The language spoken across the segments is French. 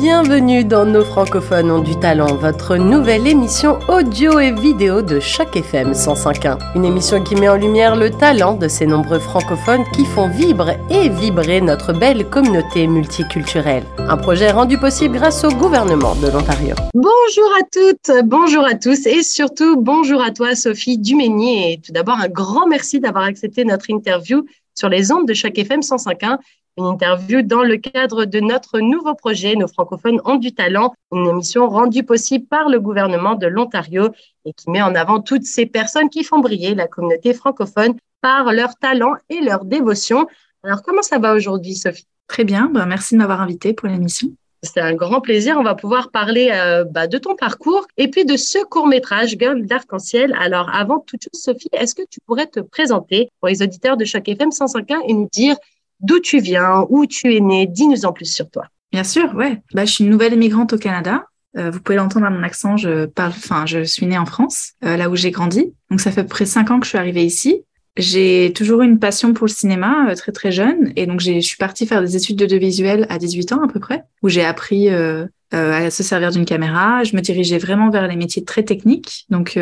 Bienvenue dans Nos francophones ont du talent, votre nouvelle émission audio et vidéo de chaque FM 105.1. Une émission qui met en lumière le talent de ces nombreux francophones qui font vibrer et vibrer notre belle communauté multiculturelle. Un projet rendu possible grâce au gouvernement de l'Ontario. Bonjour à toutes, bonjour à tous et surtout bonjour à toi Sophie Duménier. Tout d'abord un grand merci d'avoir accepté notre interview sur les ondes de chaque FM 105.1 une interview dans le cadre de notre nouveau projet Nos francophones ont du talent, une émission rendue possible par le gouvernement de l'Ontario et qui met en avant toutes ces personnes qui font briller la communauté francophone par leur talent et leur dévotion. Alors, comment ça va aujourd'hui, Sophie? Très bien, ben, merci de m'avoir invité pour l'émission. C'est un grand plaisir. On va pouvoir parler euh, bah, de ton parcours et puis de ce court métrage Girl d'arc-en-ciel. Alors, avant toute chose, Sophie, est-ce que tu pourrais te présenter pour les auditeurs de chaque FM 105.1 et nous dire d'où tu viens, où tu es né. Dis-nous en plus sur toi. Bien sûr, ouais. Bah, je suis une nouvelle immigrante au Canada. Euh, vous pouvez l'entendre à mon accent, je parle, enfin, je suis née en France, euh, là où j'ai grandi. Donc, ça fait à peu près cinq ans que je suis arrivée ici. J'ai toujours eu une passion pour le cinéma euh, très très jeune et donc je suis partie faire des études de visuel à 18 ans à peu près, où j'ai appris à se servir d'une caméra. Je me dirigeais vraiment vers les métiers très techniques, donc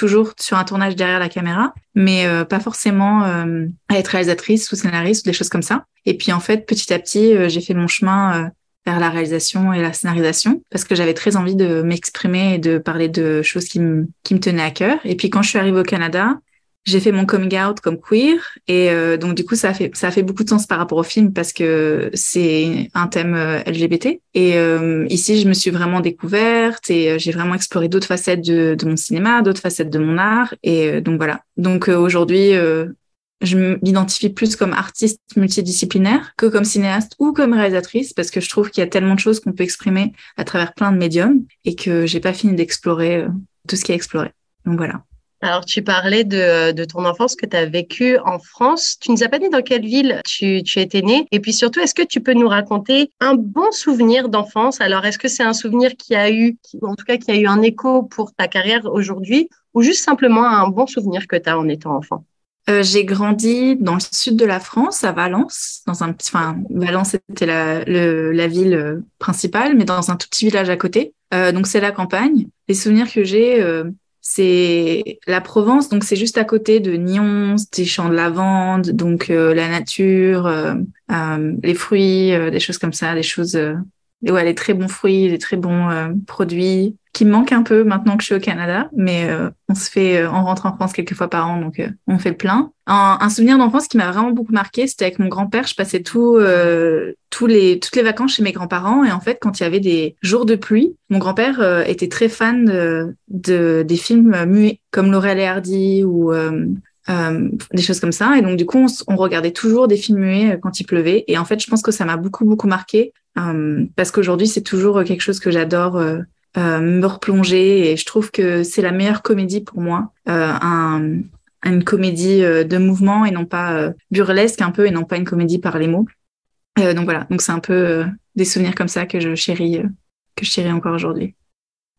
toujours sur un tournage derrière la caméra, mais euh, pas forcément à être réalisatrice ou scénariste ou des choses comme ça. Et puis en fait, petit à petit, j'ai fait mon chemin vers la réalisation et la scénarisation parce que j'avais très envie de m'exprimer et de parler de choses qui me qui me tenaient à cœur. Et puis quand je suis arrivée au Canada, j'ai fait mon coming out comme queer et euh, donc du coup ça a fait ça a fait beaucoup de sens par rapport au film parce que c'est un thème euh, LGBT et euh, ici je me suis vraiment découverte et j'ai vraiment exploré d'autres facettes de, mon cinéma, d'autres facettes de mon art et donc voilà. Donc aujourd'hui je m'identifie plus comme artiste multidisciplinaire que comme cinéaste ou comme réalisatrice parce que je trouve qu'il y a tellement de choses qu'on peut exprimer à travers plein de médiums et que j'ai pas fini d'explorer tout ce qui est exploré. Donc voilà. Alors, tu parlais de, de ton enfance que tu as vécue en France. Tu nous as pas dit dans quelle ville tu, tu étais né. Et puis surtout, est-ce que tu peux nous raconter un bon souvenir d'enfance? Alors, est-ce que c'est un souvenir qui a eu, qui, en tout cas, qui a eu un écho pour ta carrière aujourd'hui? Ou juste simplement un bon souvenir que tu as en étant enfant? Euh, j'ai grandi dans le sud de la France, à Valence, dans un enfin, Valence c'était la, la ville euh, principale, mais dans un tout petit village à côté. Euh, donc c'est la campagne. Les souvenirs que j'ai, euh, c'est la Provence, donc c'est juste à côté de Nyons, des champs de lavande, donc euh, la nature, euh, euh, les fruits, des choses comme ça, des choses, ouais, les très bons fruits, les très bons produits qui manquent un peu maintenant que je suis au Canada, mais euh, on se fait, euh, on rentre en France quelques fois par an, donc euh, on fait le plein. Un, souvenir d'enfance qui m'a vraiment beaucoup marqué, c'était avec mon grand-père. Je passais tout, tous les, toutes les vacances chez mes grands-parents, et en fait, quand il y avait des jours de pluie, mon grand-père était très fan de, de, des films muets, comme Laurel et Hardy ou des choses comme ça. Et donc, du coup, on, on, regardait toujours des films muets quand il pleuvait. Et en fait, je pense que ça m'a beaucoup, beaucoup marqué parce qu'aujourd'hui, c'est toujours quelque chose que j'adore euh, me replonger et je trouve que c'est la meilleure comédie pour moi, euh, un, une comédie euh, de mouvement et non pas burlesque un peu et non pas une comédie par les mots. donc voilà, donc c'est un peu des souvenirs comme ça que je chéris, que je chéris encore aujourd'hui.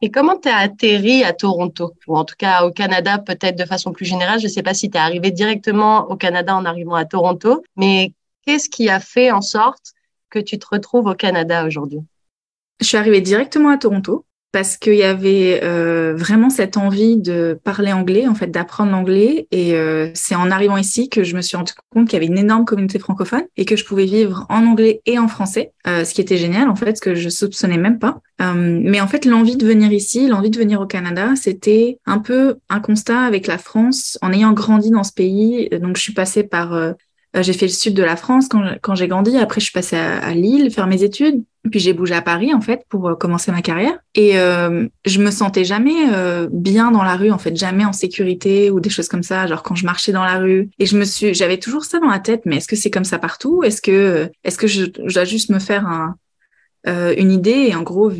Et comment tu as atterri à Toronto? Ou en tout cas au Canada peut-être de façon plus générale Je ne sais pas si tu es arrivé directement au Canada en arrivant à Toronto, mais qu'est-ce qui a fait en sorte que tu te retrouves au Canada aujourd'hui? Je suis arrivée directement à Toronto parce qu'il y avait euh, vraiment cette envie de parler anglais, en fait, d'apprendre l'anglais. Et euh, c'est en arrivant ici que je me suis rendu compte qu'il y avait une énorme communauté francophone et que je pouvais vivre en anglais et en français, euh, ce qui était génial, en fait, ce que je soupçonnais même pas. mais en fait, l'envie de venir ici, l'envie de venir au Canada, c'était un peu un constat avec la France, en ayant grandi dans ce pays. Donc, je suis passée par j'ai fait le sud de la France quand, j'ai grandi. Après, je suis passée à, Lille faire mes études. Puis j'ai bougé à Paris en fait pour euh, commencer ma carrière. Et euh, je me sentais jamais euh, bien dans la rue en fait, jamais en sécurité ou des choses comme ça. Genre quand je marchais dans la rue. Et je me suis, j'avais toujours ça dans la tête. Mais est-ce que c'est comme ça partout? Est-ce que, est-ce que je, je, dois juste me faire un, une idée et en gros,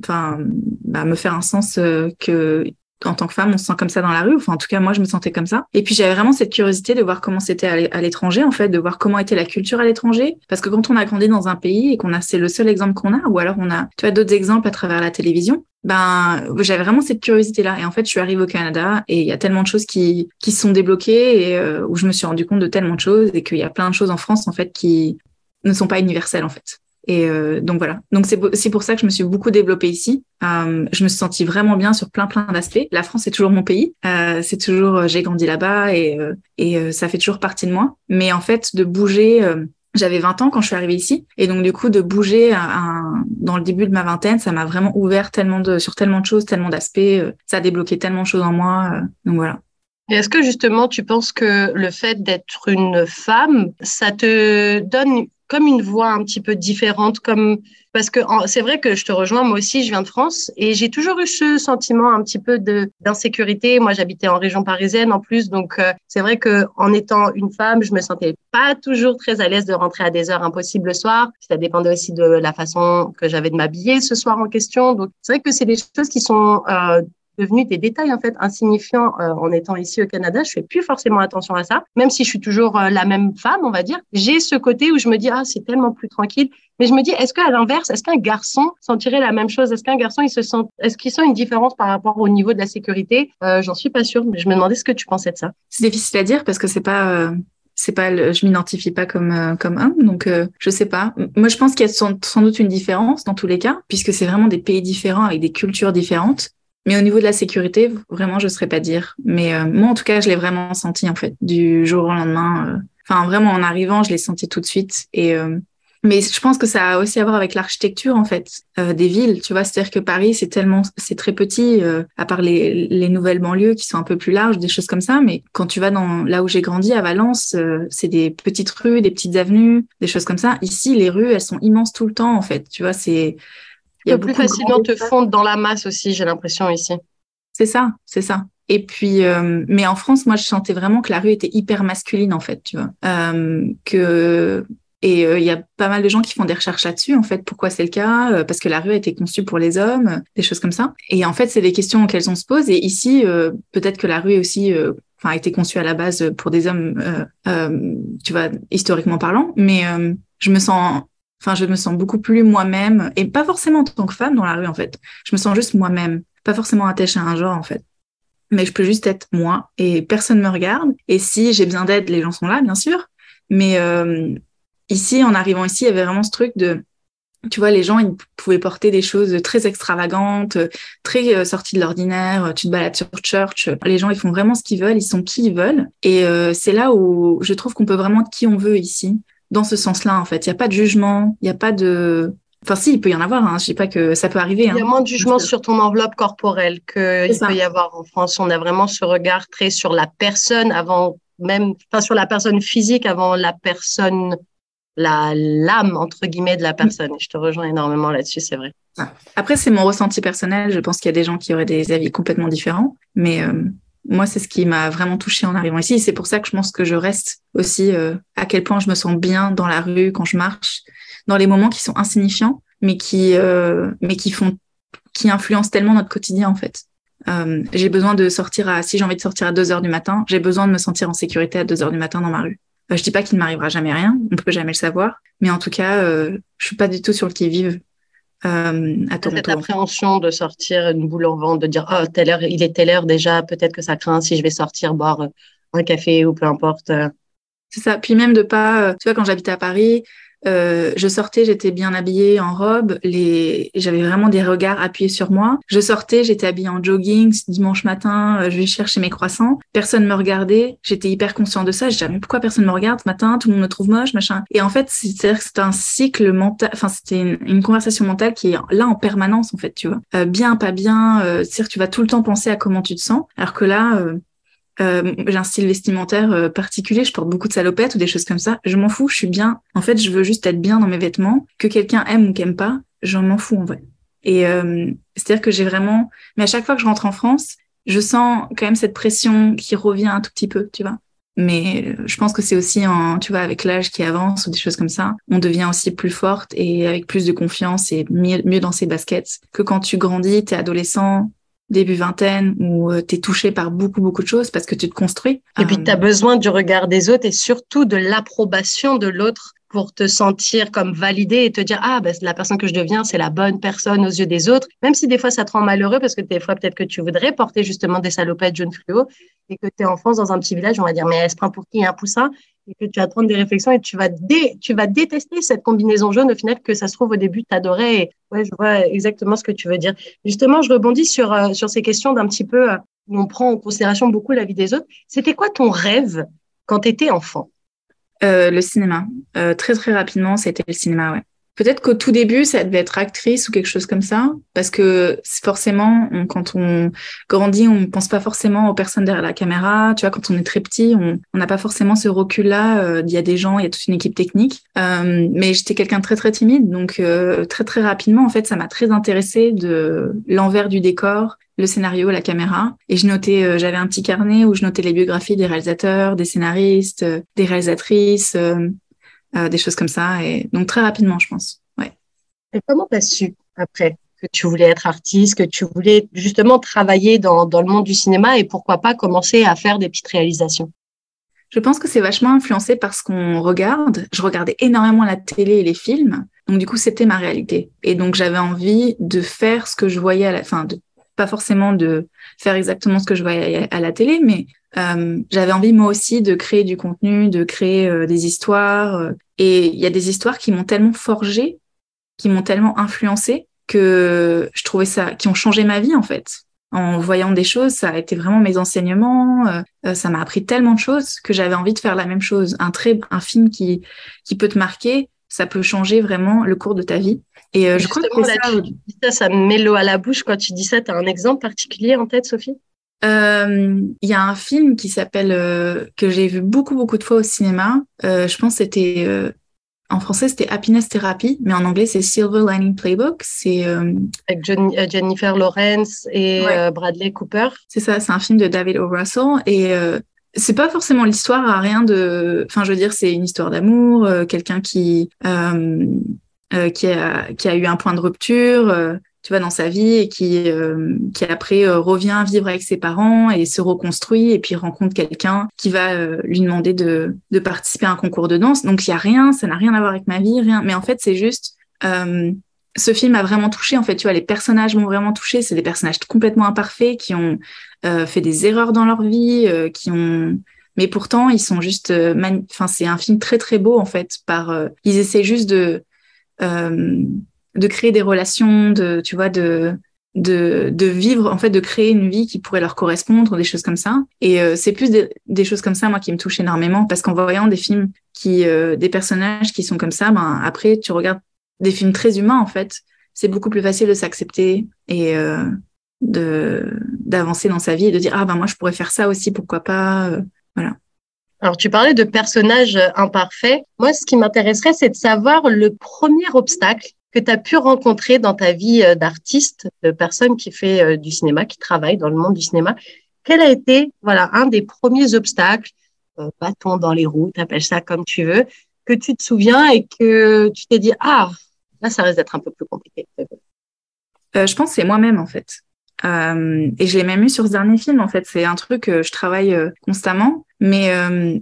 enfin, bah, me faire un sens que en tant que femme, on se sent comme ça dans la rue. Enfin, en tout cas, moi, je me sentais comme ça. Et puis, j'avais vraiment cette curiosité de voir comment c'était à l'étranger, en fait, de voir comment était la culture à l'étranger. Parce que quand on a grandi dans un pays et qu'on a, c'est le seul exemple qu'on a, ou alors on a, tu vois, d'autres exemples à travers la télévision, ben, j'avais vraiment cette curiosité-là. Et en fait, je suis arrivée au Canada et il y a tellement de choses qui, qui sont débloquées et euh, où je me suis rendu compte de tellement de choses et qu'il y a plein de choses en France, en fait, qui ne sont pas universelles, en fait. Et euh, donc voilà. Donc c'est pour ça que je me suis beaucoup développée ici. Euh, je me suis sentie vraiment bien sur plein plein d'aspects. La France est toujours mon pays. Euh, c'est toujours j'ai grandi là-bas et ça fait toujours partie de moi. Mais en fait de bouger. j'avais 20 ans quand je suis arrivée ici et donc du coup de bouger dans le début de ma vingtaine, ça m'a vraiment ouvert sur tellement de choses, tellement d'aspects, ça a débloqué tellement de choses en moi. donc voilà. Est-ce que justement tu penses que le fait d'être une femme, ça te donne comme une voix un petit peu différente, comme parce que c'est vrai que je te rejoins, moi aussi, je viens de France et j'ai toujours eu ce sentiment un petit peu d'insécurité. Moi, j'habitais en région parisienne en plus, donc euh, c'est vrai que en étant une femme, je me sentais pas toujours très à l'aise de rentrer à des heures impossibles le soir. Ça dépendait aussi de la façon que j'avais de m'habiller ce soir en question. Donc c'est vrai que c'est des choses qui sont euh, devenus des détails en fait insignifiants euh, en étant ici au Canada. Je fais plus forcément attention à ça, même si je suis toujours euh, la même femme, on va dire. J'ai ce côté où je me dis ah c'est tellement plus tranquille. Mais je me dis est-ce qu'à l'inverse, est-ce qu'un garçon sentirait la même chose? Est-ce qu'un garçon il se sent, est-ce qu'il sent une différence par rapport au niveau de la sécurité? Euh, J'en suis pas sûre, mais je me demandais ce que tu pensais de ça. C'est difficile à dire parce que c'est pas c'est pas je m'identifie pas comme comme homme donc je sais pas moi je pense qu'il y a sans, sans, doute une différence dans tous les cas puisque c'est vraiment des pays différents avec des cultures différentes mais au niveau de la sécurité, vraiment, je ne saurais pas dire. Mais euh, moi, en tout cas, je l'ai vraiment senti, en fait, du jour au lendemain. Euh. Enfin, vraiment, en arrivant, je l'ai senti tout de suite. Et, euh, mais je pense que ça a aussi à voir avec l'architecture, en fait, des villes. Tu vois, c'est-à-dire que Paris, c'est tellement, c'est très petit, à part les, les nouvelles banlieues qui sont un peu plus larges, des choses comme ça. Mais quand tu vas dans là où j'ai grandi, à Valence, c'est des petites rues, des petites avenues, des choses comme ça. Ici, les rues, elles sont immenses tout le temps, en fait. Tu vois, c'est il y a plus facilement te fondre dans la masse aussi, j'ai l'impression ici. C'est ça, c'est ça. Et puis, euh, mais en France, moi, je sentais vraiment que la rue était hyper masculine, en fait, tu vois. Euh, que et euh, il y a pas mal de gens qui font des recherches là-dessus, en fait, pourquoi c'est le cas, parce que la rue a été conçue pour les hommes, des choses comme ça. Et en fait, c'est des questions auxquelles on se pose. Et ici, peut-être que la rue aussi, enfin, a été conçue à la base pour des hommes, tu vois, historiquement parlant. Mais je me sens Enfin, je me sens beaucoup plus moi-même et pas forcément en tant que femme dans la rue en fait. Je me sens juste moi-même, pas forcément attachée à un genre en fait. Mais je peux juste être moi et personne me regarde. Et si j'ai besoin d'aide, les gens sont là, bien sûr. Mais euh, ici, en arrivant ici, il y avait vraiment ce truc de, tu vois, les gens, ils pouvaient porter des choses très extravagantes, très euh, sorties de l'ordinaire. Tu te balades sur Church. Les gens, ils font vraiment ce qu'ils veulent, ils sont qui ils veulent. Et euh, c'est là où je trouve qu'on peut vraiment être qui on veut ici dans ce sens-là, en fait. Il n'y a pas de jugement, il n'y a pas de... Enfin, si, il peut y en avoir. Hein. Je dis pas que ça peut arriver. Il y a hein. moins de jugement sur ton enveloppe corporelle qu'il peut y avoir en France. On a vraiment ce regard très sur la personne avant même, enfin, sur la personne physique avant la personne, la l'âme entre guillemets de la personne. je te rejoins énormément là-dessus, c'est vrai. Après, c'est mon ressenti personnel. Je pense qu'il y a des gens qui auraient des avis complètement différents, mais euh, moi, c'est ce qui m'a vraiment touchée en arrivant ici. C'est pour ça que je pense que je reste aussi euh, à quel point je me sens bien dans la rue quand je marche, dans les moments qui sont insignifiants, mais qui, euh, mais qui font, qui influencent tellement notre quotidien en fait. Euh, j'ai besoin de sortir à, si j'ai envie de sortir à 2 heures du matin, j'ai besoin de me sentir en sécurité à 2 heures du matin dans ma rue. je dis pas qu'il ne m'arrivera jamais rien, on peut jamais le savoir, mais en tout cas, je suis pas du tout sur le qui vive euh, Cette appréhension de sortir une boule en vente, de dire oh telle heure, il est telle heure déjà, peut-être que ça craint si je vais sortir boire un café ou peu importe. C'est ça. Puis même de pas, euh, tu vois, quand j'habitais à Paris, euh, je sortais, j'étais bien habillée en robe, les... j'avais vraiment des regards appuyés sur moi. Je sortais, j'étais habillée en jogging, dimanche matin, euh, je vais chercher mes croissants. Personne me regardait, j'étais hyper conscient de ça. Je disais, mais pourquoi personne me regarde ce matin? Tout le monde me trouve moche, machin. Et en fait, c'est-à-dire un cycle mental, enfin, c'était une, conversation mentale qui est là en permanence, en fait, tu vois. Euh, bien, pas bien, c'est-à-dire que tu vas tout le temps penser à comment tu te sens. Alors que là, euh, j'ai un style vestimentaire euh, particulier, je porte beaucoup de salopettes ou des choses comme ça. Je m'en fous, je suis bien. En fait, je veux juste être bien dans mes vêtements. Que quelqu'un aime ou qu'aime pas, j'en m'en fous en vrai. Et euh, c'est-à-dire que j'ai vraiment... Mais à chaque fois que je rentre en France, je sens quand même cette pression qui revient un tout petit peu, tu vois. Mais je pense que c'est aussi, en, tu vois, avec l'âge qui avance ou des choses comme ça, on devient aussi plus forte et avec plus de confiance et mieux, mieux dans ses baskets que quand tu grandis, t'es adolescent, début vingtaine où euh, tu es touché par beaucoup, beaucoup de choses parce que tu te construis. Et puis, tu as euh, besoin du regard des autres et surtout de l'approbation de l'autre pour te sentir comme validé et te dire ah ben la personne que je deviens c'est la bonne personne aux yeux des autres même si des fois ça te rend malheureux parce que des fois peut-être que tu voudrais porter justement des salopettes jaunes fluo et que tu es en France dans un petit village on va dire mais elle se prend pour qui un poussin? Et que tu vas prendre des réflexions et tu vas, tu vas détester cette combinaison jaune au final que ça se trouve au début, tu adorais. Ouais, je vois exactement ce que tu veux dire. Justement, je rebondis sur, euh, sur ces questions d'un petit peu euh, où on prend en considération beaucoup la vie des autres. C'était quoi ton rêve quand tu étais enfant? Euh, Le cinéma. très, très rapidement, c'était le cinéma, ouais. Peut-être qu'au tout début, ça devait être actrice ou quelque chose comme ça, parce que forcément, quand on grandit, on ne pense pas forcément aux personnes derrière la caméra. Tu vois, quand on est très petit, on n'a pas forcément ce recul-là. Euh, il y a des gens, il y a toute une équipe technique. Euh, mais j'étais quelqu'un de très très timide, donc euh, très très rapidement, en fait, ça m'a très intéressée de l'envers du décor, le scénario, la caméra. Et je notais, j'avais un petit carnet où je notais les biographies des réalisateurs, des scénaristes, des réalisatrices. Des choses comme ça. Et donc très rapidement, je pense. Ouais. Et comment tu as su après que tu voulais être artiste, que tu voulais justement travailler dans, dans le monde du cinéma et pourquoi pas commencer à faire des petites réalisations? Je pense que c'est vachement influencé par ce qu'on regarde. Je regardais énormément la télé et les films. Donc du coup, c'était ma réalité. Et donc j'avais envie de faire ce que je voyais à la fin, de pas forcément de faire exactement ce que je voyais à la télé, mais euh, j'avais envie moi aussi de créer du contenu, de créer euh, des histoires. Euh, et il y a des histoires qui m'ont tellement forgé, qui m'ont tellement influencé que je trouvais ça, qui ont changé ma vie en fait. En voyant des choses, ça a été vraiment mes enseignements. ça m'a appris tellement de choses que j'avais envie de faire la même chose. Un très, un film qui qui peut te marquer, ça peut changer vraiment le cours de ta vie. Et je crois que ça, ça, ça me met l'eau à la bouche quand tu dis ça. Tu as un exemple particulier en tête, Sophie? Euh, il y a un film qui s'appelle euh, que j'ai vu beaucoup beaucoup de fois au cinéma. Euh, je pense c'était en français c'était Happiness Therapy, mais en anglais c'est Silver Lining Playbook. C'est avec Jennifer Lawrence et Bradley Cooper. C'est ça, c'est un film de David O. Russell et c'est pas forcément l'histoire à rien de. Enfin, je veux dire, c'est une histoire d'amour, quelqu'un qui qui a qui a eu un point de rupture tu vois, dans sa vie et qui, euh, qui après euh, revient vivre avec ses parents et se reconstruit et puis rencontre quelqu'un qui va euh, lui demander de, de participer à un concours de danse. Donc il y a rien, ça n'a rien à voir avec ma vie, rien. Mais en fait, c'est juste ce film a vraiment touché. En fait, tu vois, les personnages m'ont vraiment touché. C'est des personnages complètement imparfaits qui ont fait des erreurs dans leur vie, qui ont mais pourtant ils sont juste enfin c'est un film très très beau en fait par ils essaient juste de de créer des relations, de, tu vois, de, de, de, vivre, en fait, de créer une vie qui pourrait leur correspondre, des choses comme ça. Et euh, c'est plus des, choses comme ça, moi, qui me touchent énormément, parce qu'en voyant des films qui, euh, des personnages qui sont comme ça, ben, après, tu regardes des films très humains, en fait, c'est beaucoup plus facile de s'accepter et euh, de d'avancer dans sa vie et de dire, ah ben, moi, je pourrais faire ça aussi, pourquoi pas, voilà. Alors, tu parlais de personnages imparfaits. Moi, ce qui m'intéresserait, c'est de savoir le premier obstacle que tu as pu rencontrer dans ta vie euh, d'artiste, de personne qui fait euh, du cinéma, qui travaille dans le monde du cinéma. Quel a été voilà un des premiers obstacles, euh, bâton dans les roues, t'appelles ça comme tu veux, que tu te souviens et que tu t'es dit ah là ça risque d'être un peu plus compliqué. je pense que c'est moi-même en fait. et je l'ai même eu sur ce dernier film en fait. C'est un truc que je travaille constamment, mais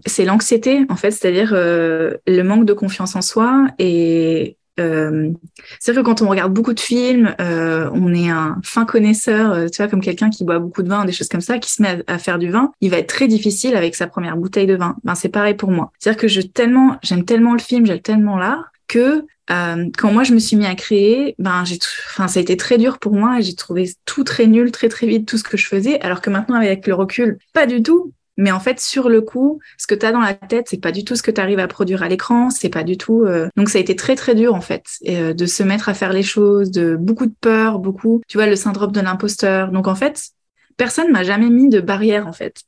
c'est l'anxiété en fait, c'est-à-dire le manque de confiance en soi et euh, c'est vrai que quand on regarde beaucoup de films, euh, on est un fin connaisseur, euh, tu vois, comme quelqu'un qui boit beaucoup de vin, des choses comme ça, qui se met à, faire du vin, il va être très difficile avec sa première bouteille de vin. Ben c'est pareil pour moi. C'est-à-dire que je tellement, j'aime tellement le film, j'aime tellement l'art que euh, quand moi je me suis mis à créer, ben j'ai, enfin ça a été très dur pour moi. J'ai trouvé tout très nul, très très vite tout ce que je faisais, alors que maintenant avec le recul, pas du tout. Mais en fait, sur le coup, ce que tu as dans la tête, c'est pas du tout ce que tu arrives à produire à l'écran, c'est pas du tout. Euh, donc ça a été très très dur en fait, euh, de se mettre à faire les choses, de beaucoup de peur, beaucoup. Tu vois le syndrome de l'imposteur. Donc en fait, personne m'a jamais mis de barrière en fait.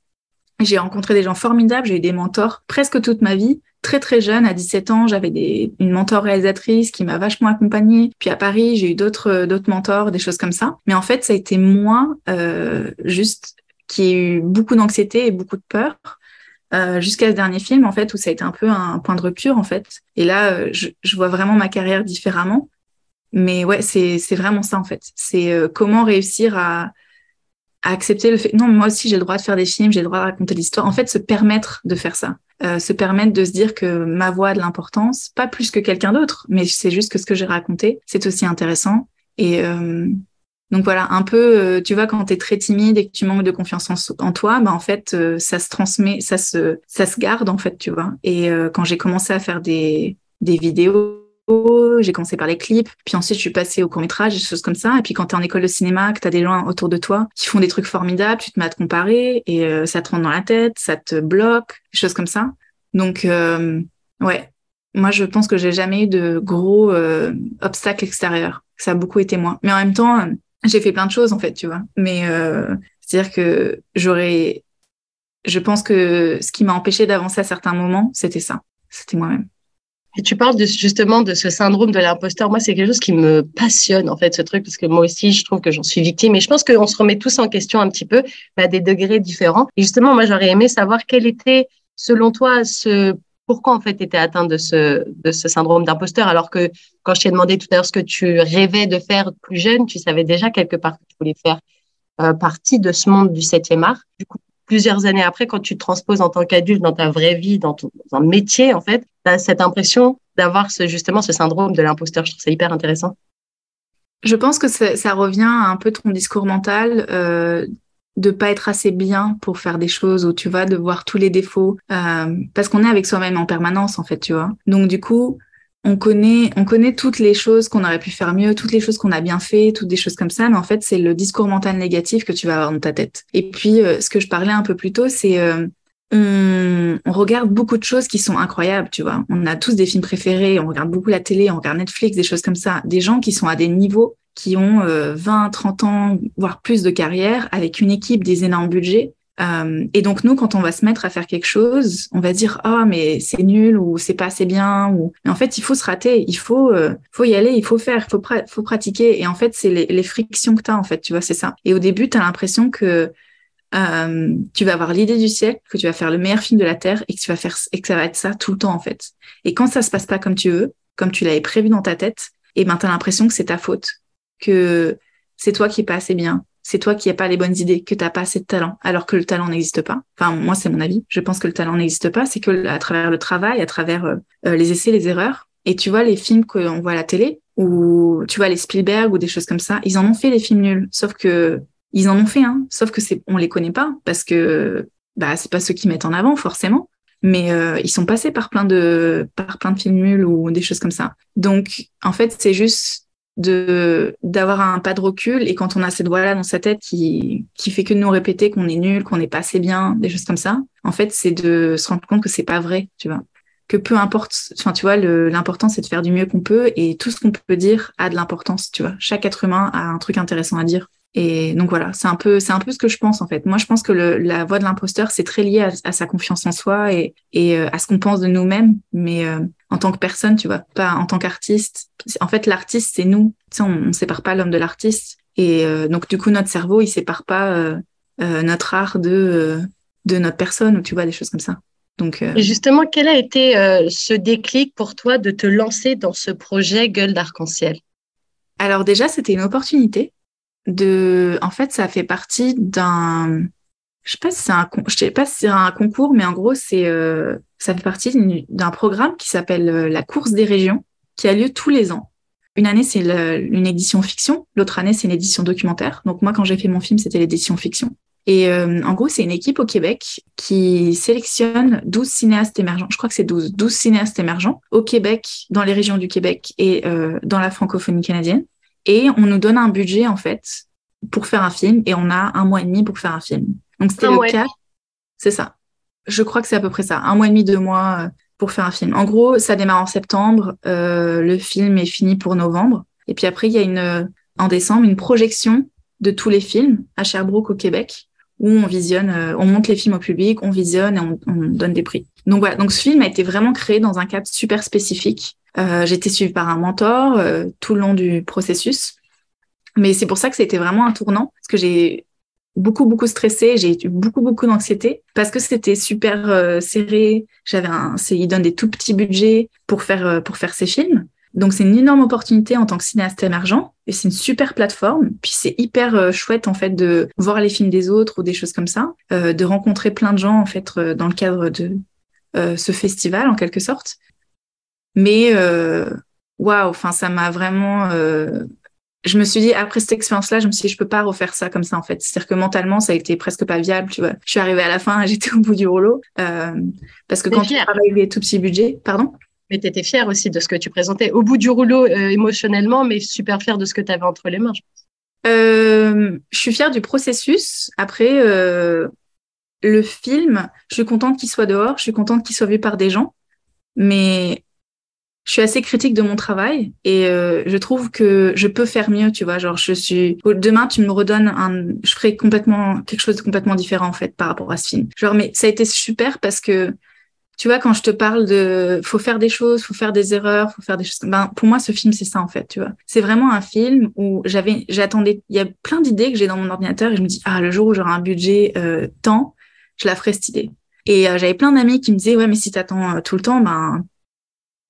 J'ai rencontré des gens formidables, j'ai eu des mentors presque toute ma vie. Très très jeune, à 17 ans, j'avais des, une mentor réalisatrice qui m'a vachement accompagnée. Puis à Paris, j'ai eu d'autres d'autres mentors, des choses comme ça. Mais en fait, ça a été moi euh, juste qui a eu beaucoup d'anxiété et beaucoup de peur. Euh, jusqu'à ce dernier film en fait où ça a été un peu un point de rupture en fait. Et là euh, je, vois vraiment ma carrière différemment. Mais ouais c'est vraiment ça en fait. C'est euh, comment réussir à, accepter le fait non moi aussi j'ai le droit de faire des films j'ai le droit de raconter l'histoire. En fait se permettre de faire ça. Se permettre de se dire que ma voix a de l'importance pas plus que quelqu'un d'autre mais c'est juste que ce que j'ai raconté c'est aussi intéressant. Et Donc voilà, un peu, euh, tu vois, quand tu es très timide et que tu manques de confiance en, toi, bah en fait, euh, ça se transmet, ça se, ça se garde en fait, tu vois. Et euh, quand j'ai commencé à faire des, des vidéos, j'ai commencé par les clips, puis ensuite je suis passée au court métrage, des choses comme ça. Et puis quand tu es en école de cinéma, que tu as des gens autour de toi qui font des trucs formidables, tu te mets à te comparer et ça te rentre dans la tête, ça te bloque, des choses comme ça. Donc ouais, moi je pense que j'ai jamais eu de gros obstacles extérieurs. Ça a beaucoup été moi. Mais en même temps, j'ai fait plein de choses en fait, tu vois. Mais euh, c'est-à-dire que j'aurais, je pense que ce qui m'a empêché d'avancer à certains moments, c'était ça, c'était moi-même. Et tu parles justement de ce syndrome de l'imposteur. Moi, c'est quelque chose qui me passionne, en fait, ce truc, parce que moi aussi, je trouve que j'en suis victime. Et je pense qu'on se remet tous en question un petit peu, mais à des degrés différents. Et justement, moi, j'aurais aimé savoir quel était, selon toi, ce pourquoi en fait tu étais atteint de ce, syndrome d'imposteur alors que quand je t'ai demandé tout à l'heure ce que tu rêvais de faire plus jeune, tu savais déjà quelque part que tu voulais faire euh, partie de ce monde du septième art. Du coup, plusieurs années après, quand tu te transposes en tant qu'adulte dans ta vraie vie, dans ton métier en fait, tu as cette impression d'avoir justement ce syndrome de l'imposteur. Je trouve ça hyper intéressant. Je pense que ça, revient à un peu ton discours mental euh, de pas être assez bien pour faire des choses où tu vas de voir tous les défauts euh, parce qu'on est avec soi-même en permanence en fait tu vois donc du coup on connaît on connaît toutes les choses qu'on aurait pu faire mieux toutes les choses qu'on a bien fait toutes des choses comme ça mais en fait c'est le discours mental négatif que tu vas avoir dans ta tête et puis euh, ce que je parlais un peu plus tôt c'est euh, on, on, regarde beaucoup de choses qui sont incroyables, tu vois. On a tous des films préférés, on regarde beaucoup la télé, on regarde Netflix, des choses comme ça. Des gens qui sont à des niveaux qui ont 20, euh, 30 ans, voire plus de carrière, avec une équipe, des énormes budgets. Euh, et donc nous, quand on va se mettre à faire quelque chose, on va dire ah oh, mais c'est nul ou c'est pas assez bien ou mais en fait il faut se rater, il faut euh, faut y aller, il faut faire, faut faut pratiquer et en fait c'est les, frictions que tu as en fait, tu vois, c'est ça. Et au début, tu as l'impression que euh, tu vas avoir l'idée du siècle, que tu vas faire le meilleur film de la terre et que tu vas faire et que ça va être ça tout le temps en fait. Et quand ça se passe pas comme tu veux, comme tu l'avais prévu dans ta tête, et eh ben tu as l'impression que c'est ta faute que c'est toi qui es pas assez bien, c'est toi qui n'as pas les bonnes idées, que tu n'as pas assez de talent, alors que le talent n'existe pas. Enfin, moi, c'est mon avis. Je pense que le talent n'existe pas. C'est que à travers le travail, à travers euh, euh, les essais, les erreurs. Et tu vois les films qu'on voit à la télé, ou tu vois les Spielberg ou des choses comme ça, ils en ont fait des films nuls. Sauf que ils en ont fait, hein. Sauf que c'est, on les connaît pas parce que bah c'est pas ceux qui mettent en avant forcément. Mais euh, ils sont passés par plein de par plein de films nuls ou des choses comme ça. Donc en fait, c'est juste de d'avoir un pas de recul et quand on a cette voix là dans sa tête qui qui fait que nous répéter qu'on est nul, qu'on n'est pas assez bien, des choses comme ça. En fait, c'est de se rendre compte que c'est pas vrai, tu vois. Que peu importe, enfin tu vois, l'important c'est de faire du mieux qu'on peut et tout ce qu'on peut dire a de l'importance, tu vois. Chaque être humain a un truc intéressant à dire. Et donc voilà, c'est un peu, c'est un peu ce que je pense en fait. Moi, je pense que le, la voix de l'imposteur, c'est très lié à, sa confiance en soi et, et euh, à ce qu'on pense de nous-mêmes, mais euh, en tant que personne, tu vois, pas en tant qu'artiste. En fait, l'artiste, c'est nous. Tu sais, on, on sépare pas l'homme de l'artiste. Et euh, donc du coup, notre cerveau, il sépare pas notre art de de notre personne ou tu vois des choses comme ça. Donc, Et justement, quel a été ce déclic pour toi de te lancer dans ce projet Gueule d'arc-en-ciel? Alors déjà, c'était une opportunité de, en fait, ça fait partie d'un, je sais pas si c'est un, sais pas si c'est un concours, mais en gros, c'est, euh, ça fait partie d'un programme qui s'appelle euh, la course des régions, qui a lieu tous les ans. Une année, c'est une édition fiction, l'autre année, c'est une édition documentaire. Donc moi, quand j'ai fait mon film, c'était l'édition fiction. Et euh, en gros, c'est une équipe au Québec qui sélectionne 12 cinéastes émergents. Je crois que c'est 12, 12 cinéastes émergents au Québec, dans les régions du Québec et euh, dans la francophonie canadienne. Et on nous donne un budget, en fait, pour faire un film. Et on a un mois et demi pour faire un film. Donc, c'était le. C'est ça. Je crois que c'est à peu près ça. Un mois et demi, deux mois euh, pour faire un film. En gros, ça démarre en septembre. Euh, le film est fini pour novembre. Et puis après, il y a une, euh, en décembre, une projection de tous les films à Sherbrooke, au Québec, où on visionne, on monte les films au public, on visionne et on, on, donne des prix. Donc voilà. Donc ce film a été vraiment créé dans un cadre super spécifique euh, j'ai été suivie par un mentor euh, tout le long du processus. Mais c'est pour ça que c'était vraiment un tournant, parce que j'ai beaucoup beaucoup stressé, j'ai eu beaucoup beaucoup d'anxiété parce que c'était super euh, serré. J'avais un, ils donnent des tout petits budgets pour faire pour faire ces films. Donc c'est une énorme opportunité en tant que cinéaste émergent et c'est une super plateforme. Puis c'est hyper chouette en fait de voir les films des autres ou des choses comme ça, de rencontrer plein de gens en fait dans le cadre de ce festival en quelque sorte. Mais euh, waouh, enfin ça m'a vraiment. Je me suis dit, après cette expérience-là, je me suis dit, je peux pas refaire ça comme ça, en fait. C'est-à-dire que mentalement, ça a été presque pas viable, tu vois. Je suis arrivée à la fin, j'étais au bout du rouleau. Euh, parce que quand tu travailles des tout petits budgets, pardon? Mais tu étais fière aussi de ce que tu présentais. Au bout du rouleau euh, émotionnellement, mais super fière de ce que tu avais entre les mains, je pense. Euh, je suis fière du processus. Après, le film, je suis contente qu'il soit dehors, je suis contente qu'il soit vu par des gens, mais suis assez critique de mon travail et euh, je trouve que je peux faire mieux, tu vois. Genre, je suis demain, tu me redonnes un, je ferai complètement quelque chose de complètement différent en fait par rapport à ce film. Genre, mais ça a été super parce que tu vois, quand je te parle de faut faire des choses, faut faire des erreurs, faut faire des choses. Ben, pour moi, ce film, c'est ça en fait, tu vois. C'est vraiment un film où j'avais, j'attendais, il y a plein d'idées que j'ai dans mon ordinateur et je me dis ah le jour où j'aurai un budget euh, temps, je la ferai cette idée. Et euh, j'avais plein d'amis qui me disaient ouais mais si t'attends euh, tout le temps, ben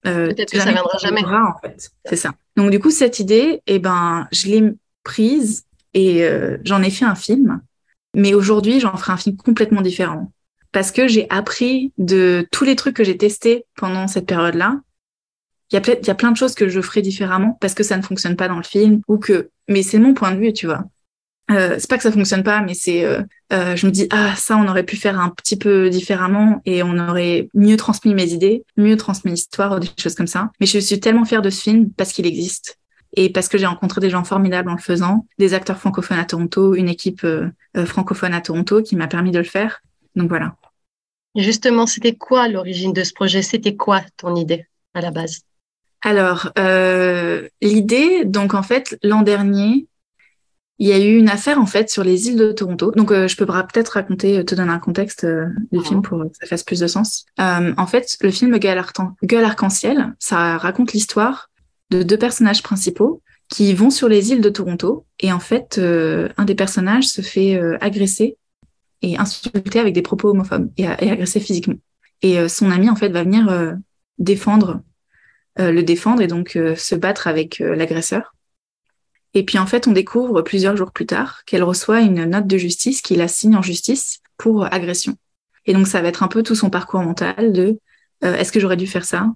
euh, peut-être que ça viendra jamais. En fait, c'est ça. Donc du coup cette idée, eh ben je l'ai prise et euh, j'en ai fait un film. Mais aujourd'hui, j'en ferai un film complètement différent parce que j'ai appris de tous les trucs que j'ai testés pendant cette période-là. Il y, a il y a plein de choses que je ferai différemment parce que ça ne fonctionne pas dans le film ou que, mais c'est mon point de vue, tu vois. Euh, c'est pas que ça fonctionne pas, mais c'est, euh, euh, je me dis ah ça on aurait pu faire un petit peu différemment et on aurait mieux transmis mes idées, mieux transmis l'histoire, des choses comme ça. Mais je suis tellement fière de ce film parce qu'il existe et parce que j'ai rencontré des gens formidables en le faisant, des acteurs francophones à Toronto, une équipe francophone à Toronto qui m'a permis de le faire. Donc voilà. Justement, c'était quoi l'origine de ce projet? C'était quoi ton idée à la base? Alors, euh, l'idée, donc en fait, l'an dernier, il y a eu une affaire en fait sur les îles de Toronto. Donc, euh, je peux peut-être raconter, te donner un contexte euh, du film pour que ça fasse plus de sens. en fait, le film Gueule arc-en-ciel, ça raconte l'histoire de deux personnages principaux qui vont sur les îles de Toronto. Et en fait, un des personnages se fait agresser et insulté avec des propos homophobes et, agressé physiquement. Et euh, son ami en fait va venir euh, défendre, euh, le défendre et donc se battre avec l'agresseur. Et puis en fait, on découvre plusieurs jours plus tard qu'elle reçoit une note de justice qui la signe en justice pour agression. Et donc ça va être un peu tout son parcours mental de est-ce que j'aurais dû faire ça?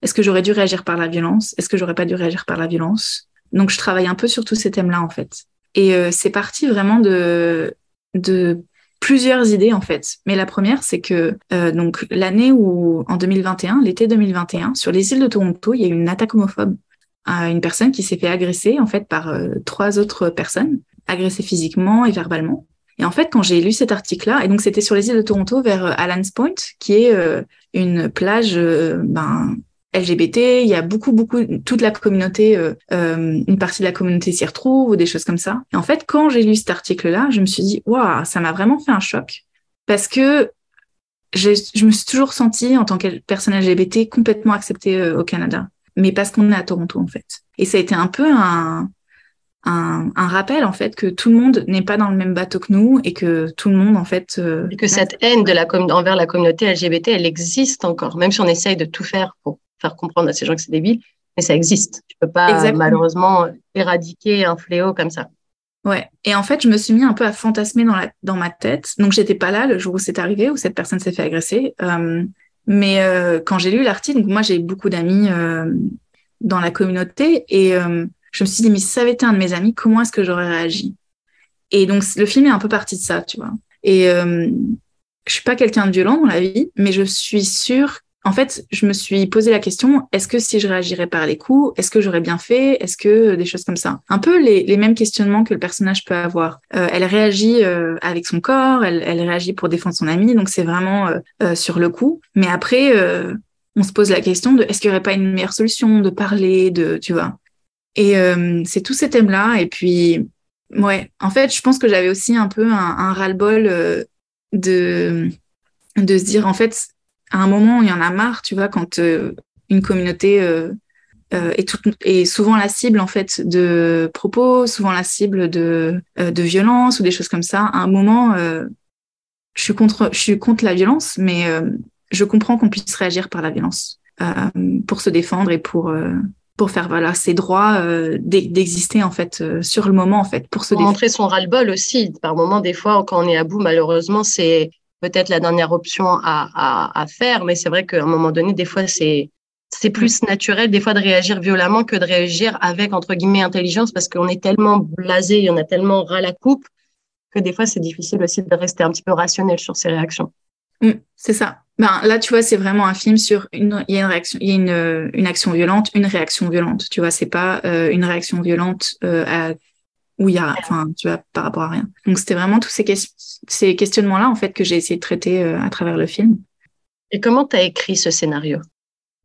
Est-ce que j'aurais dû réagir par la violence? Est-ce que j'aurais pas dû réagir par la violence? Donc je travaille un peu sur tous ces thèmes-là en fait. Et c'est parti vraiment de de plusieurs idées en fait. Mais la première, c'est que euh, donc l'année où, en 2021, l'été 2021, sur les îles de Toronto, il y a eu une attaque homophobe une personne qui s'est fait agresser en fait par euh, trois autres personnes, agressée physiquement et verbalement. Et en fait, quand j'ai lu cet article-là, et donc c'était sur les îles de Toronto vers euh, Allen's Point, qui est une plage ben, LGBT, il y a beaucoup, beaucoup, toute la communauté, euh, euh, une partie de la communauté s'y retrouve ou des choses comme ça. Et en fait, quand j'ai lu cet article-là, je me suis dit, waouh, ça m'a vraiment fait un choc parce que je me suis toujours sentie en tant que personne LGBT complètement acceptée euh, au Canada, mais parce qu'on est à Toronto en fait. Et ça a été un peu un, un, un, rappel en fait que tout le monde n'est pas dans le même bateau que nous et que tout le monde en fait et que cette haine de la envers la communauté LGBT elle existe encore même si on essaye de tout faire pour faire comprendre à ces gens que c'est débile, mais ça existe. Tu peux pas malheureusement éradiquer un fléau comme ça. Ouais. Et en fait, je me suis mis un peu à fantasmer dans, la, dans ma tête. Donc, j'étais pas là le jour où c'est arrivé, où cette personne s'est fait agresser. Euh, mais euh, quand j'ai lu l'article, moi, j'ai beaucoup d'amis euh, dans la communauté et euh, je me suis dit, mais si ça avait été un de mes amis, comment est-ce que j'aurais réagi? Et donc, le film est un peu parti de ça, tu vois. Et je suis pas quelqu'un de violent dans la vie, mais je suis sûre en fait, je me suis posé la question est-ce que si je réagirais par les coups, est-ce que j'aurais bien fait Est-ce que des choses comme ça Un peu les, mêmes questionnements que le personnage peut avoir. Euh, elle réagit euh, avec son corps, elle, réagit pour défendre son ami, donc c'est vraiment euh, sur le coup. Mais après, on se pose la question de est-ce qu'il n'y aurait pas une meilleure solution de parler, de tu vois Et c'est tous ces thèmes-là. Et puis, ouais, en fait, je pense que j'avais aussi un peu un, un ras-le-bol de de se dire en fait à un moment, il y en a marre, tu vois, quand euh, une communauté euh, euh, est, tout, est, souvent la cible en fait de propos, souvent la cible de, de violence ou des choses comme ça. À un moment, je suis contre, je suis contre la violence, mais je comprends qu'on puisse réagir par la violence pour se défendre et pour pour faire voilà ses droits d'exister en fait sur le moment en fait pour se montrer son ras-le-bol aussi par moment des fois quand on est à bout malheureusement c'est peut-être la dernière option à, à, à faire, mais c'est vrai qu'à un moment donné, des fois, c'est c'est plus naturel des fois de réagir violemment que de réagir avec entre guillemets intelligence parce qu'on est tellement blasé, on a tellement ras la coupe que des fois c'est difficile aussi de rester un petit peu rationnel sur ses réactions. Mm, c'est ça. Ben, là, tu vois, c'est vraiment un film sur une, il y a une réaction, il y a une, une action violente, une réaction violente. Tu vois, c'est pas euh, une réaction violente euh, à, où il y a, enfin, tu vois, par rapport à rien. Donc, c'était vraiment tous ces, ces questionnements-là, en fait, que j'ai essayé de traiter euh, à travers le film. Et comment tu as écrit ce scénario?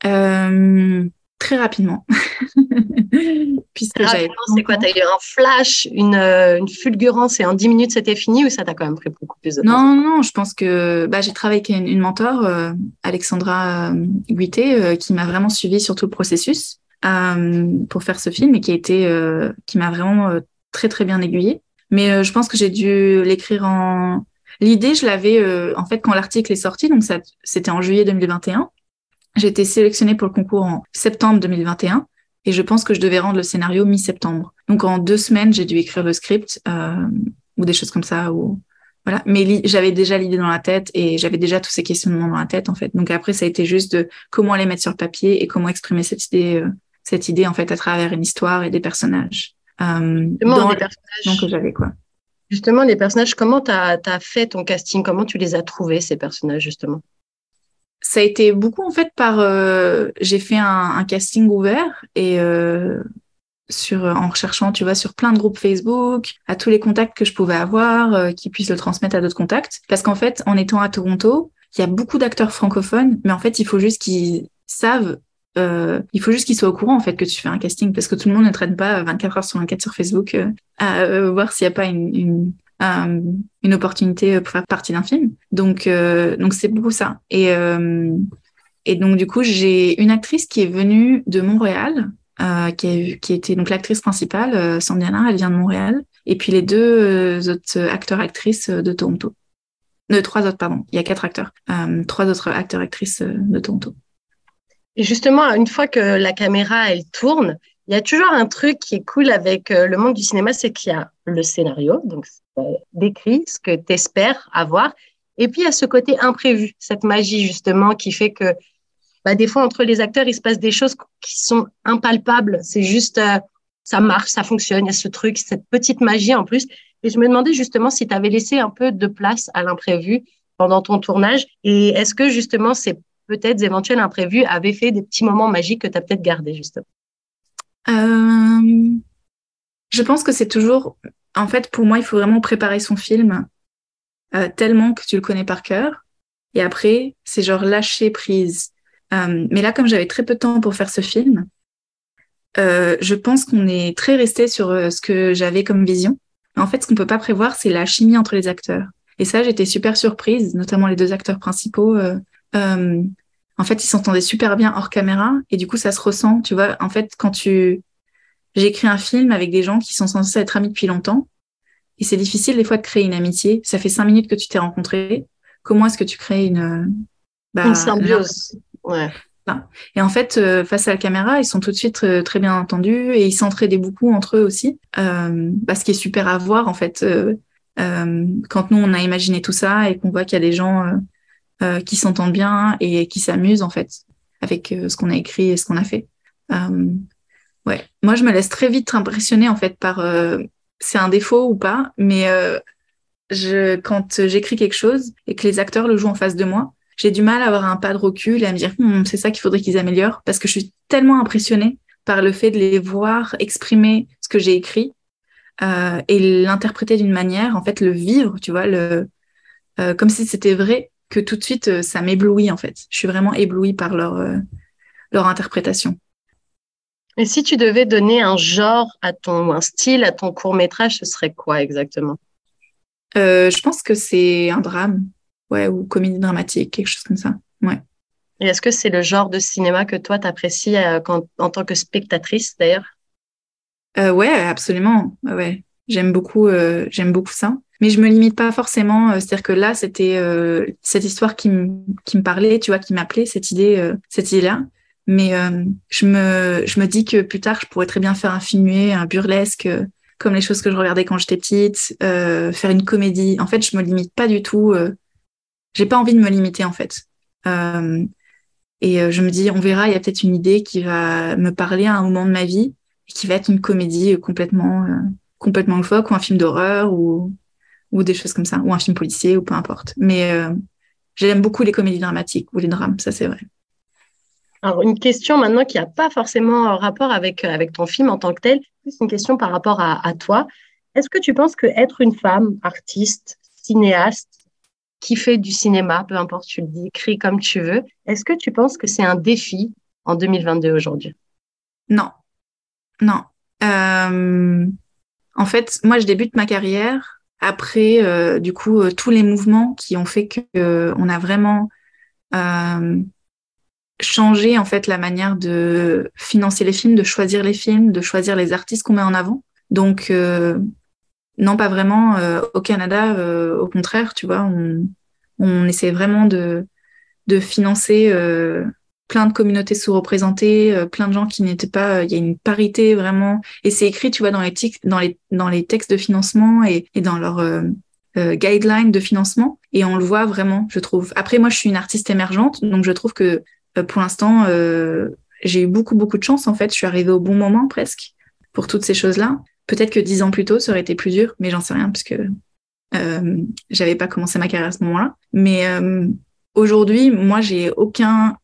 Euh, Très rapidement. Puisque c'est quoi? T'as eu un flash, une, euh, une, fulgurance et en 10 minutes c'était fini ou ça t'a quand même pris beaucoup plus de temps? Non, non, je pense que bah, j'ai travaillé avec une, une mentor, euh, Alexandra Guité, qui m'a vraiment suivi sur tout le processus pour faire ce film et qui a été, qui m'a vraiment très très bien aiguillée. Mais je pense que j'ai dû l'écrire en. L'idée, je l'avais en fait quand l'article est sorti, donc ça, c'était en juillet 2021. J'ai été sélectionnée pour le concours en septembre 2021 et je pense que je devais rendre le scénario mi-septembre. Donc en deux semaines, j'ai dû écrire le script euh, ou des choses comme ça. Ou voilà. Mais j'avais déjà l'idée dans la tête et j'avais déjà tous ces questionnements dans la tête en fait. Donc après, ça a été juste de comment les mettre sur papier et comment exprimer cette idée, euh, cette idée en fait à travers une histoire et des personnages. Euh, dans les personnages que j'avais quoi. Justement, les personnages, comment tu as, as, fait ton casting? Comment tu les as trouvés, ces personnages, justement? Ça a été beaucoup en fait par euh, j'ai fait un, un, casting ouvert et euh, sur en recherchant tu vois sur plein de groupes Facebook à tous les contacts que je pouvais avoir euh, qui puissent le transmettre à d'autres contacts. Parce qu'en fait en étant à Toronto il y a beaucoup d'acteurs francophones mais en fait il faut juste qu'ils savent euh, il faut juste qu'ils soient au courant en fait que tu fais un casting parce que tout le monde ne traîne pas 24 heures sur 24 sur Facebook euh, à voir s'il n'y a pas une, une, euh, opportunité pour faire partie d'un film. Donc, euh, donc c'est beaucoup ça. Et, euh, et donc, du coup, j'ai une actrice qui est venue de Montréal, qui, a, qui était donc l'actrice principale, Sandiana, elle vient de Montréal. Et puis les deux autres acteurs-actrices de Toronto. De trois autres, pardon. Il y a quatre acteurs. trois autres acteurs-actrices de Toronto. Et justement, une fois que la caméra, elle tourne, il y a toujours un truc qui est cool avec le monde du cinéma, c'est qu'il y a le scénario, donc décrit, ce que tu espères avoir. Et puis, il y a ce côté imprévu, cette magie justement qui fait que bah, des fois, entre les acteurs, il se passe des choses qui sont impalpables. C'est juste, euh, ça marche, ça fonctionne, il y a ce truc, cette petite magie en plus. Et je me demandais justement si tu avais laissé un peu de place à l'imprévu pendant ton tournage. Et est-ce que justement, ces peut-être éventuels imprévus avaient fait des petits moments magiques que tu as peut-être gardés justement euh, Je pense que c'est toujours en fait, pour moi, il faut vraiment préparer son film euh, tellement que tu le connais par cœur. Et après, c'est genre lâcher prise. Euh, mais là, comme j'avais très peu de temps pour faire ce film, euh, je pense qu'on est très resté sur euh, ce que j'avais comme vision. En fait, ce qu'on peut pas prévoir, c'est la chimie entre les acteurs. Et ça, j'étais super surprise, notamment les deux acteurs principaux. Euh, euh, en fait, ils s'entendaient super bien hors caméra, et du coup, ça se ressent. Tu vois, en fait, quand tu j'ai écrit un film avec des gens qui sont censés être amis depuis longtemps. Et c'est difficile des fois de créer une amitié. Ça fait cinq minutes que tu t'es rencontrés. Comment est-ce que tu crées une... Bah, une symbiose. Ouais. Et en fait, euh, face à la caméra, ils sont tout de suite euh, très bien entendus et ils s'entraidaient beaucoup entre eux aussi. Euh, bah, ce qui est super à voir, en fait, quand nous, on a imaginé tout ça et qu'on voit qu'il y a des gens qui s'entendent bien et qui s'amusent, en fait, avec ce qu'on a écrit et ce qu'on a fait. Ouais, moi je me laisse très vite impressionner en fait par euh, c'est un défaut ou pas, mais euh, je quand j'écris quelque chose et que les acteurs le jouent en face de moi, j'ai du mal à avoir un pas de recul et à me dire hm, c'est ça qu'il faudrait qu'ils améliorent parce que je suis tellement impressionnée par le fait de les voir exprimer ce que j'ai écrit euh, et l'interpréter d'une manière, en fait le vivre, tu vois, le euh, comme si c'était vrai, que tout de suite euh, ça m'éblouit en fait. Je suis vraiment éblouie par leur leur interprétation. Et si tu devais donner un genre à ton, un style à ton court métrage, ce serait quoi exactement? Euh, Je pense que c'est un drame, ouais, ou comédie dramatique, quelque chose comme ça. Ouais. Et est-ce que c'est le genre de cinéma que toi t'apprécies euh, en tant que spectatrice d'ailleurs? Euh, Ouais, absolument. Ouais, j'aime beaucoup, euh, j'aime beaucoup ça. Mais je me limite pas forcément. Euh, c'est-à-dire que là, c'était euh, cette histoire qui, qui me parlait, tu vois, qui m'appelait cette idée, cette idée-là. Mais euh, je, me, je me dis que plus tard, je pourrais très bien faire un film un burlesque, euh, comme les choses que je regardais quand j'étais petite, euh, faire une comédie. En fait, je me limite pas du tout. Euh, J'ai pas envie de me limiter, en fait. Euh, Et je me dis, on verra, il y a peut-être une idée qui va me parler à un moment de ma vie et qui va être une comédie complètement, complètement loufoque ou un film d'horreur ou, ou des choses comme ça, ou un film policier ou peu importe. Mais j'aime beaucoup les comédies dramatiques ou les drames, ça c'est vrai. Alors, une question maintenant qui n'a pas forcément rapport avec, euh, avec ton film en tant que tel, c'est une question par rapport à, toi. Est-ce que tu penses que être une femme, artiste, cinéaste, qui fait du cinéma, peu importe, tu le décris comme tu veux, est-ce que tu penses que c'est un défi en 2022 aujourd'hui? Non. Non. Euh, en fait, moi, je débute ma carrière après, euh, du coup, tous les mouvements qui ont fait qu'on a vraiment changer en fait la manière de financer les films, de choisir les films, de choisir les artistes qu'on met en avant. Donc euh, non, pas vraiment. Euh, au Canada, euh, au contraire, tu vois, on, on essaie vraiment de financer plein de communautés sous-représentées, plein de gens qui n'étaient pas. Il y a une parité vraiment, et c'est écrit, tu vois, dans les, textes de financement et, dans leurs guidelines de financement. Et on le voit vraiment, je trouve. Après, moi, je suis une artiste émergente, donc je trouve que euh, pour l'instant, euh, j'ai eu beaucoup, beaucoup de chance, en fait. Je suis arrivée au bon moment, presque, pour toutes ces choses-là. Peut-être que dix ans plus tôt, ça aurait été plus dur, mais j'en sais rien, parce que euh, j'avais pas commencé ma carrière à ce moment-là. Mais euh, aujourd'hui, moi, j'ai aucun...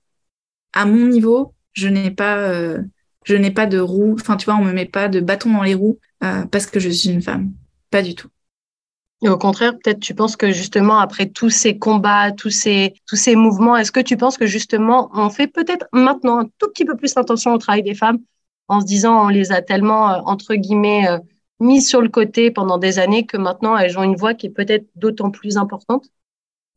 À mon niveau, je n'ai pas... je n'ai pas de roue, enfin tu vois, on me met pas de bâton dans les roues parce que je suis une femme. Pas du tout. Et au contraire, peut-être tu penses que justement, après tous ces combats, tous ces, mouvements, est-ce que tu penses que justement, on fait peut-être maintenant un tout petit peu plus attention au travail des femmes en se disant on les a tellement, euh, entre guillemets, euh, mises sur le côté pendant des années que maintenant elles ont une voix qui est peut-être d'autant plus importante?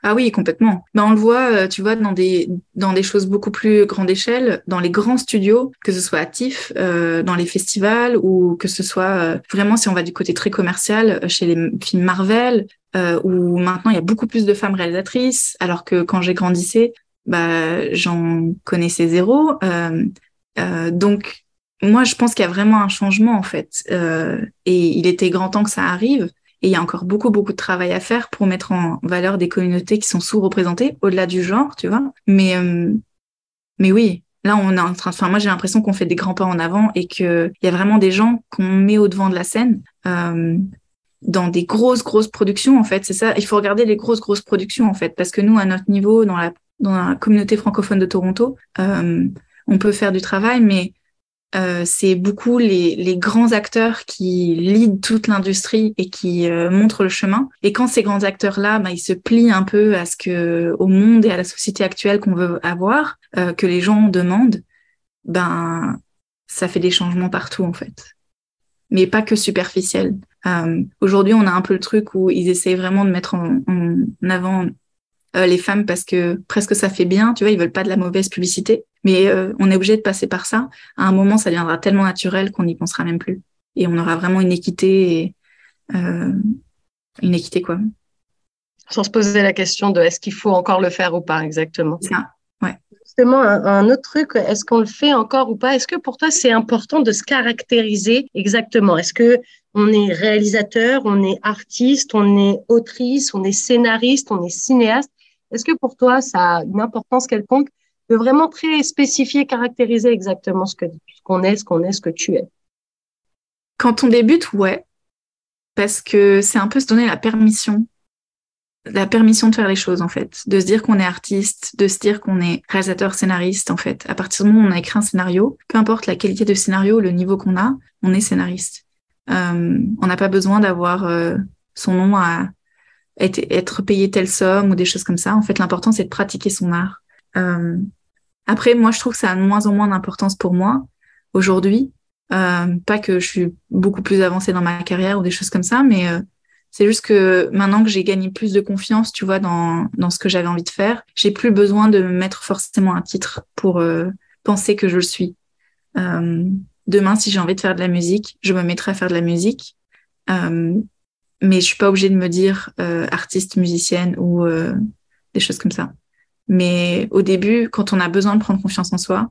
Ah oui, complètement. Ben, on le voit, euh, tu vois, dans des, dans des choses beaucoup plus grande échelle, dans les grands studios, que ce soit actif, euh, dans les festivals, ou que ce soit euh, vraiment, si on va du côté très commercial, euh, chez les films Marvel, où maintenant il y a beaucoup plus de femmes réalisatrices, alors que quand j'ai grandissé, bah, j'en connaissais zéro. donc, moi, je pense qu'il y a vraiment un changement, en fait. et il était grand temps que ça arrive. Et il y a encore beaucoup, beaucoup de travail à faire pour mettre en valeur des communautés qui sont sous-représentées, au-delà du genre, tu vois. Mais, euh, mais oui, là, on est en train faire. Moi, j'ai l'impression qu'on fait des grands pas en avant et qu'il y a vraiment des gens qu'on met au devant de la scène. Euh, dans des grosses, grosses productions, en fait. C'est ça. Il faut regarder les grosses, grosses productions, en fait. Parce que nous, à notre niveau, dans la, dans la communauté francophone de Toronto, euh, on peut faire du travail, mais euh, c'est beaucoup les, les, grands acteurs qui lead toute l'industrie et qui euh, montrent le chemin. Et quand ces grands acteurs-là, bah, ils se plient un peu à ce que, au monde et à la société actuelle qu'on veut avoir, euh, que les gens demandent, ben ça fait des changements partout en fait, mais pas que superficiels. Aujourd'hui, on a un peu le truc où ils essayent vraiment de mettre en, en avant euh, les femmes parce que presque ça fait bien, tu vois, ils veulent pas de la mauvaise publicité. Mais euh, on est obligé de passer par ça. À un moment, ça deviendra tellement naturel qu'on n'y pensera même plus. Et on aura vraiment une équité, et, euh, une équité quoi. Sans se poser la question de est-ce qu'il faut encore le faire ou pas exactement. Ça, ouais. Justement, un, autre truc, est-ce qu'on le fait encore ou pas? Est-ce que pour toi c'est important de se caractériser exactement? Est-ce que on est réalisateur, on est artiste, on est autrice, on est scénariste, on est cinéaste? Est-ce que pour toi, ça a une importance quelconque de vraiment très spécifier, caractériser exactement ce qu'on est, ce qu'on est, ce que tu es Quand on débute, ouais. Parce que c'est un peu se donner la permission la permission de faire les choses en fait, de se dire qu'on est artiste, de se dire qu'on est réalisateur, scénariste en fait. À partir du moment où on a écrit un scénario, peu importe la qualité de scénario, le niveau qu'on a, on est scénariste. Euh, on n'a pas besoin d'avoir euh, son nom à être, être payé telle somme ou des choses comme ça. En fait, l'important, c'est de pratiquer son art. Euh, après, moi, je trouve que ça a de moins en moins d'importance pour moi aujourd'hui. Euh, pas que je suis beaucoup plus avancée dans ma carrière ou des choses comme ça, mais euh, c'est juste que maintenant que j'ai gagné plus de confiance, tu vois, dans, dans ce que j'avais envie de faire, j'ai plus besoin de me mettre forcément un titre pour euh, penser que je le suis. Euh, demain, si j'ai envie de faire de la musique, je me mettrai à faire de la musique. Euh, mais je suis pas obligée de me dire artiste, musicienne ou des choses comme ça. Mais au début, quand on a besoin de prendre confiance en soi,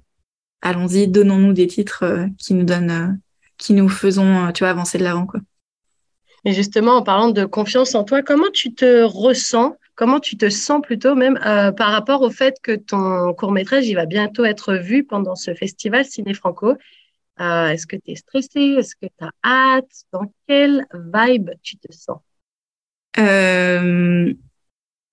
allons-y, donnons-nous des titres euh, qui nous donnent, qui nous faisons, tu vois, avancer de l'avant, quoi. Et justement, en parlant de confiance en toi, comment tu te ressens comment tu te sens plutôt même par rapport au fait que ton court métrage il va bientôt être vu pendant ce festival Ciné Franco? Est-ce que tu es stressé? Est-ce que tu as hâte? Dans quelle vibe tu te sens? Mhm.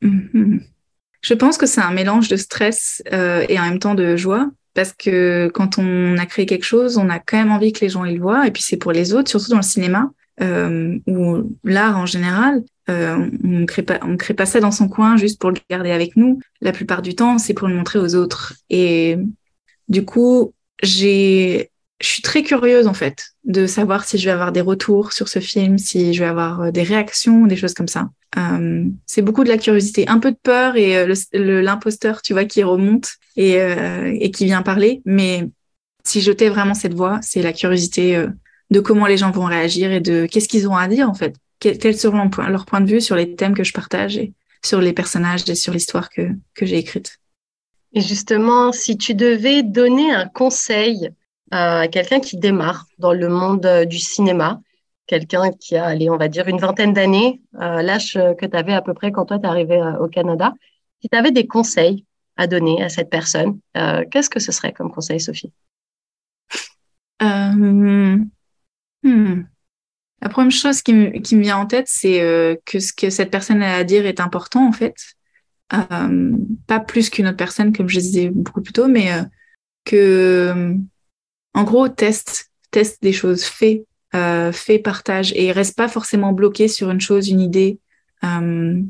Je pense que c'est un mélange de stress et en même temps de joie parce que quand on a créé quelque chose, on a quand même envie que les gens le voient, et puis c'est pour les autres, surtout dans le cinéma euh, ou l'art en général. Euh, on ne crée pas, on crée pas ça dans son coin juste pour le garder avec nous. La plupart du temps, c'est pour le montrer aux autres. Et du coup, j'ai, je suis très curieuse en fait de savoir si je vais avoir des retours sur ce film, si je vais avoir euh, des réactions, des choses comme ça. Euh, c'est beaucoup de la curiosité, un peu de peur et euh, l'imposteur, tu vois, qui remonte et, euh, qui vient parler. Mais si je vraiment cette voix, c'est la curiosité de comment les gens vont réagir et de qu'est-ce qu'ils ont à dire en fait. Quels seront leurs points de vue sur les thèmes que je partage et sur les personnages et sur l'histoire que j'ai écrite. Et justement, si tu devais donner un conseil quelqu'un qui démarre dans le monde du cinéma, quelqu'un qui a, allez, on va dire, une vingtaine d'années, euh, l'âge que tu avais à peu près quand toi, tu es arrivé euh, au Canada, si tu avais des conseils à donner à cette personne, euh, qu'est-ce que ce serait comme conseil, Sophie? Hmm. La première chose qui me vient en tête, c'est que ce que cette personne a à dire est important, en fait. pas plus qu'une autre personne, comme je disais beaucoup plus tôt, mais que, en gros, teste, teste des choses, fais euh, fais, partage et reste pas forcément bloqué sur une chose, une idée. Euh,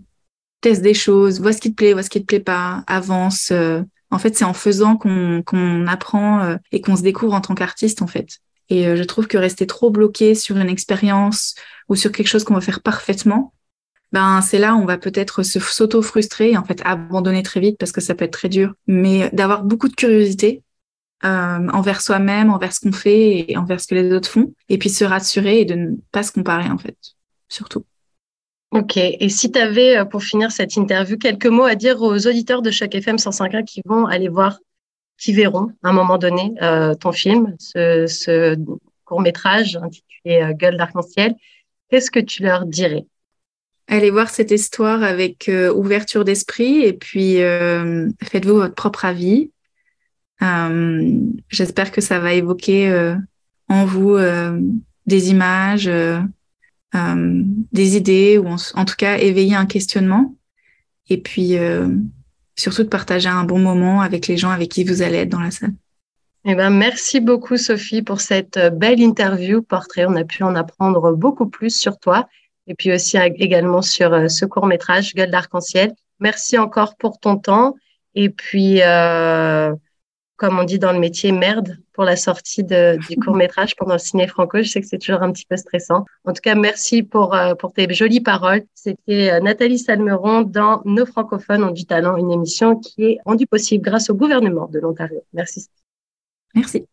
teste des choses, vois ce qui te plaît, vois ce qui te plaît pas, avance. Euh. en fait, c'est en faisant qu'on qu'on apprend euh, et qu'on se découvre en tant qu'artiste, en fait. Et je trouve que rester trop bloqué sur une expérience ou sur quelque chose qu'on va faire parfaitement, ben c'est là où on va peut-être s'auto-frustrer et en fait abandonner très vite parce que ça peut être très dur. Mais d'avoir beaucoup de curiosité, euh, envers soi-même, envers ce qu'on fait et envers ce que les autres font. Et puis se rassurer et de ne pas se comparer, en fait, surtout. Ok. Et si tu avais, euh, pour finir cette interview, quelques mots à dire aux auditeurs de chaque FM 105.1 qui vont aller voir, qui verront à un moment donné euh, ton film, ce, court métrage intitulé Gueule d'arc-en-ciel, qu'est-ce que tu leur dirais? Allez voir cette histoire avec ouverture d'esprit et puis faites-vous votre propre avis. Euh, j'espère que ça va évoquer euh, en vous euh, des images, des idées, ou en, tout cas éveiller un questionnement. Et puis surtout de partager un bon moment avec les gens avec qui vous allez être dans la salle. Eh ben, merci beaucoup, Sophie, pour cette belle interview portrait. On a pu en apprendre beaucoup plus sur toi et puis aussi également sur ce court métrage, Gueule d'arc-en-ciel. Merci encore pour ton temps. Et puis, comme on dit dans le métier, merde pour la sortie du court métrage pendant le ciné franco. Je sais que c'est toujours un petit peu stressant. En tout cas, merci pour, euh, pour tes jolies paroles. C'était euh, Nathalie Salmeron dans Nos francophones ont du talent, une émission qui est rendue possible grâce au gouvernement de l'Ontario. Merci. Merci.